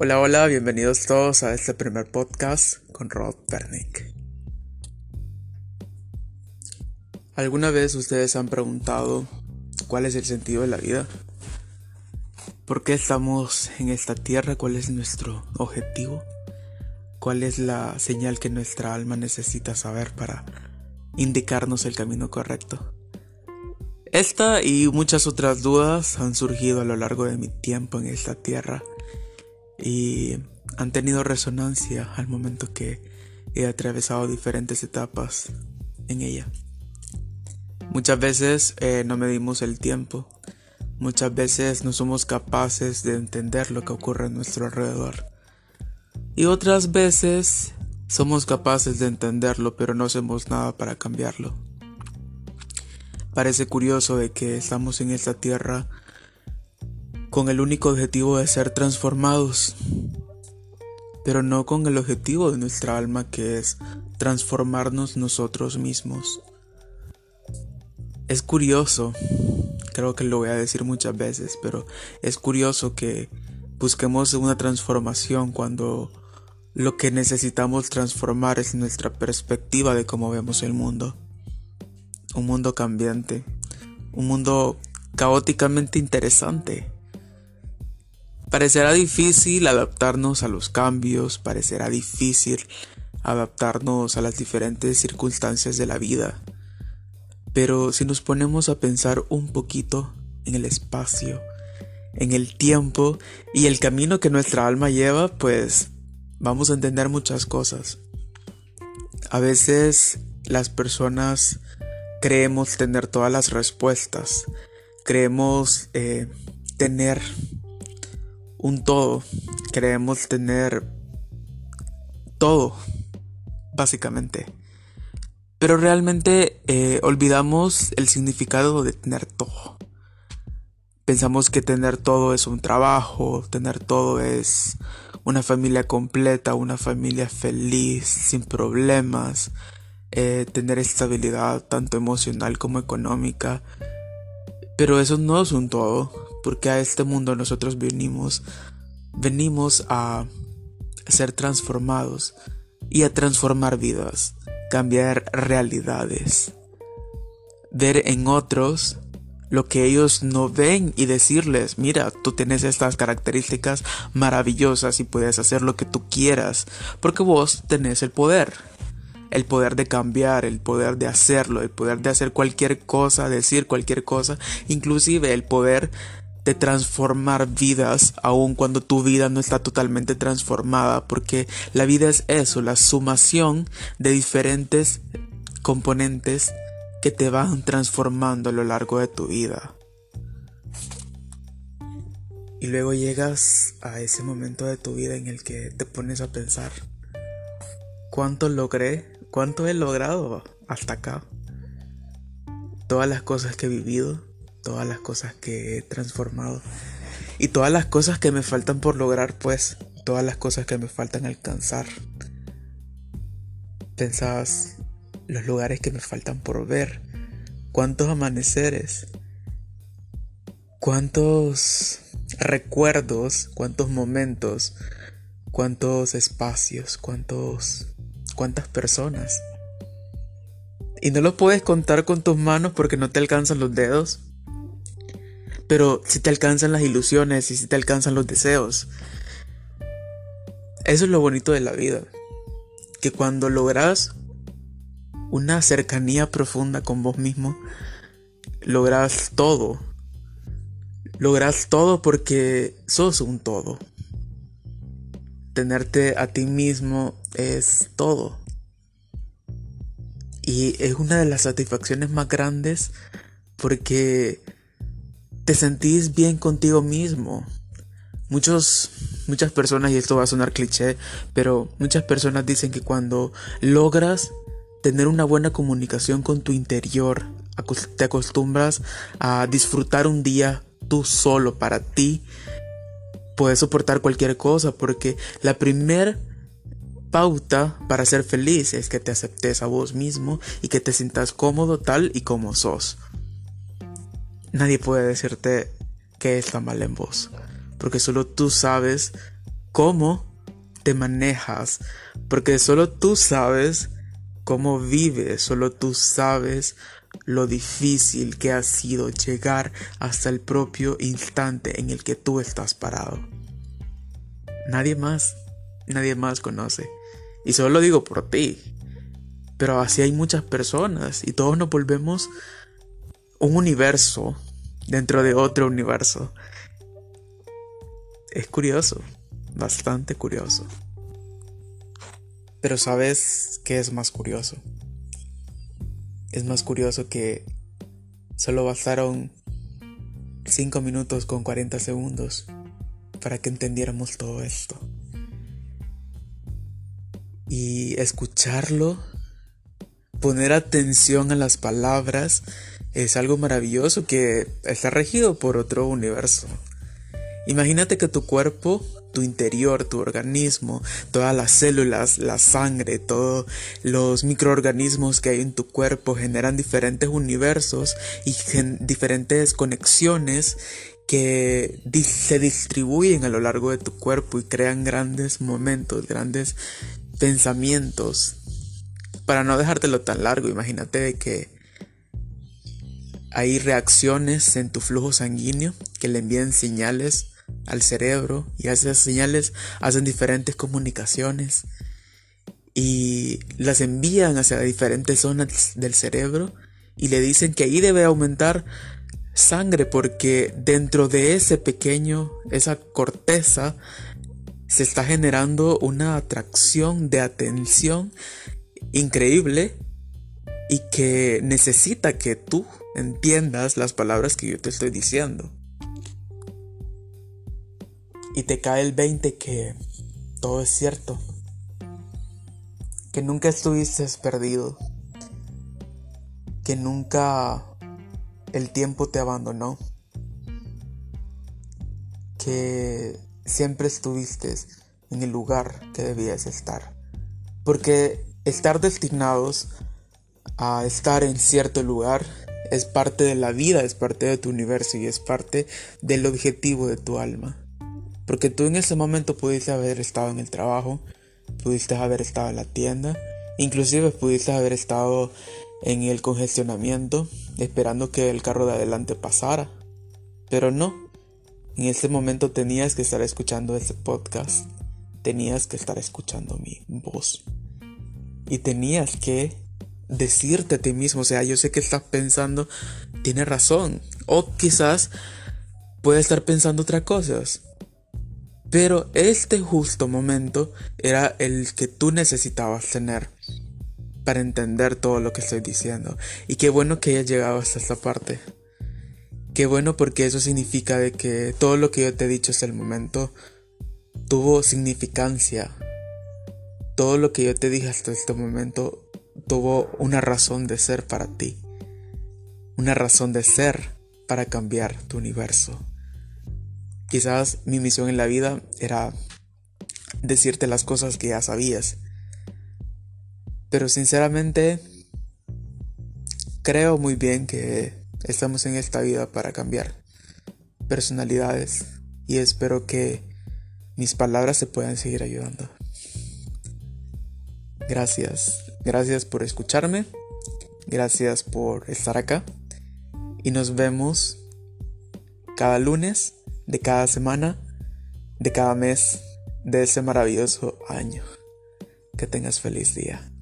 Hola, hola, bienvenidos todos a este primer podcast con Rod Pernick. ¿Alguna vez ustedes han preguntado cuál es el sentido de la vida? ¿Por qué estamos en esta tierra? ¿Cuál es nuestro objetivo? ¿Cuál es la señal que nuestra alma necesita saber para indicarnos el camino correcto? Esta y muchas otras dudas han surgido a lo largo de mi tiempo en esta tierra y han tenido resonancia al momento que he atravesado diferentes etapas en ella. Muchas veces eh, no medimos el tiempo, muchas veces no somos capaces de entender lo que ocurre a nuestro alrededor. Y otras veces somos capaces de entenderlo, pero no hacemos nada para cambiarlo. Parece curioso de que estamos en esta tierra con el único objetivo de ser transformados, pero no con el objetivo de nuestra alma que es transformarnos nosotros mismos. Es curioso, creo que lo voy a decir muchas veces, pero es curioso que busquemos una transformación cuando lo que necesitamos transformar es nuestra perspectiva de cómo vemos el mundo. Un mundo cambiante, un mundo caóticamente interesante Parecerá difícil adaptarnos a los cambios, parecerá difícil adaptarnos a las diferentes circunstancias de la vida. Pero si nos ponemos a pensar un poquito en el espacio, en el tiempo y el camino que nuestra alma lleva, pues vamos a entender muchas cosas. A veces las personas creemos tener todas las respuestas, creemos eh, tener un todo. Queremos tener todo, básicamente. Pero realmente eh, olvidamos el significado de tener todo. Pensamos que tener todo es un trabajo, tener todo es una familia completa, una familia feliz, sin problemas, eh, tener estabilidad tanto emocional como económica. Pero eso no es un todo, porque a este mundo nosotros venimos, venimos a ser transformados y a transformar vidas, cambiar realidades, ver en otros lo que ellos no ven y decirles, mira, tú tienes estas características maravillosas y puedes hacer lo que tú quieras, porque vos tenés el poder el poder de cambiar, el poder de hacerlo, el poder de hacer cualquier cosa, decir cualquier cosa, inclusive el poder de transformar vidas aun cuando tu vida no está totalmente transformada, porque la vida es eso, la sumación de diferentes componentes que te van transformando a lo largo de tu vida. Y luego llegas a ese momento de tu vida en el que te pones a pensar, ¿cuánto logré cuánto he logrado hasta acá. Todas las cosas que he vivido, todas las cosas que he transformado y todas las cosas que me faltan por lograr, pues, todas las cosas que me faltan alcanzar. Pensabas los lugares que me faltan por ver, cuántos amaneceres, cuántos recuerdos, cuántos momentos, cuántos espacios, cuántos cuántas personas. Y no lo puedes contar con tus manos porque no te alcanzan los dedos. Pero si te alcanzan las ilusiones y si te alcanzan los deseos. Eso es lo bonito de la vida. Que cuando logras una cercanía profunda con vos mismo, logras todo. Logras todo porque sos un todo tenerte a ti mismo es todo. Y es una de las satisfacciones más grandes porque te sentís bien contigo mismo. Muchos, muchas personas, y esto va a sonar cliché, pero muchas personas dicen que cuando logras tener una buena comunicación con tu interior, te acostumbras a disfrutar un día tú solo para ti puedes soportar cualquier cosa porque la primer pauta para ser feliz es que te aceptes a vos mismo y que te sientas cómodo tal y como sos. Nadie puede decirte que está mal en vos, porque solo tú sabes cómo te manejas, porque solo tú sabes cómo vives, solo tú sabes lo difícil que ha sido llegar hasta el propio instante en el que tú estás parado. Nadie más, nadie más conoce. Y solo lo digo por ti. Pero así hay muchas personas y todos nos volvemos un universo dentro de otro universo. Es curioso, bastante curioso. Pero ¿sabes qué es más curioso? Es más curioso que solo bastaron 5 minutos con 40 segundos para que entendiéramos todo esto. Y escucharlo, poner atención a las palabras, es algo maravilloso que está regido por otro universo. Imagínate que tu cuerpo tu interior, tu organismo, todas las células, la sangre, todos los microorganismos que hay en tu cuerpo generan diferentes universos y diferentes conexiones que se distribuyen a lo largo de tu cuerpo y crean grandes momentos, grandes pensamientos. Para no dejártelo tan largo, imagínate que hay reacciones en tu flujo sanguíneo que le envían señales al cerebro y esas señales hacen diferentes comunicaciones y las envían hacia diferentes zonas del cerebro y le dicen que ahí debe aumentar sangre porque dentro de ese pequeño, esa corteza, se está generando una atracción de atención increíble y que necesita que tú entiendas las palabras que yo te estoy diciendo. Y te cae el 20 que todo es cierto, que nunca estuviste perdido, que nunca el tiempo te abandonó, que siempre estuviste en el lugar que debías estar, porque estar destinados a estar en cierto lugar es parte de la vida, es parte de tu universo y es parte del objetivo de tu alma. Porque tú en ese momento pudiste haber estado en el trabajo, pudiste haber estado en la tienda, inclusive pudiste haber estado en el congestionamiento esperando que el carro de adelante pasara. Pero no, en ese momento tenías que estar escuchando ese podcast, tenías que estar escuchando mi voz y tenías que decirte a ti mismo, o sea, yo sé que estás pensando, tiene razón, o quizás puede estar pensando otras cosas. Pero este justo momento era el que tú necesitabas tener para entender todo lo que estoy diciendo. Y qué bueno que hayas llegado hasta esta parte. Qué bueno porque eso significa de que todo lo que yo te he dicho hasta el momento tuvo significancia. Todo lo que yo te dije hasta este momento tuvo una razón de ser para ti. Una razón de ser para cambiar tu universo. Quizás mi misión en la vida era decirte las cosas que ya sabías. Pero sinceramente, creo muy bien que estamos en esta vida para cambiar personalidades y espero que mis palabras te puedan seguir ayudando. Gracias, gracias por escucharme, gracias por estar acá y nos vemos cada lunes de cada semana, de cada mes, de ese maravilloso año. Que tengas feliz día.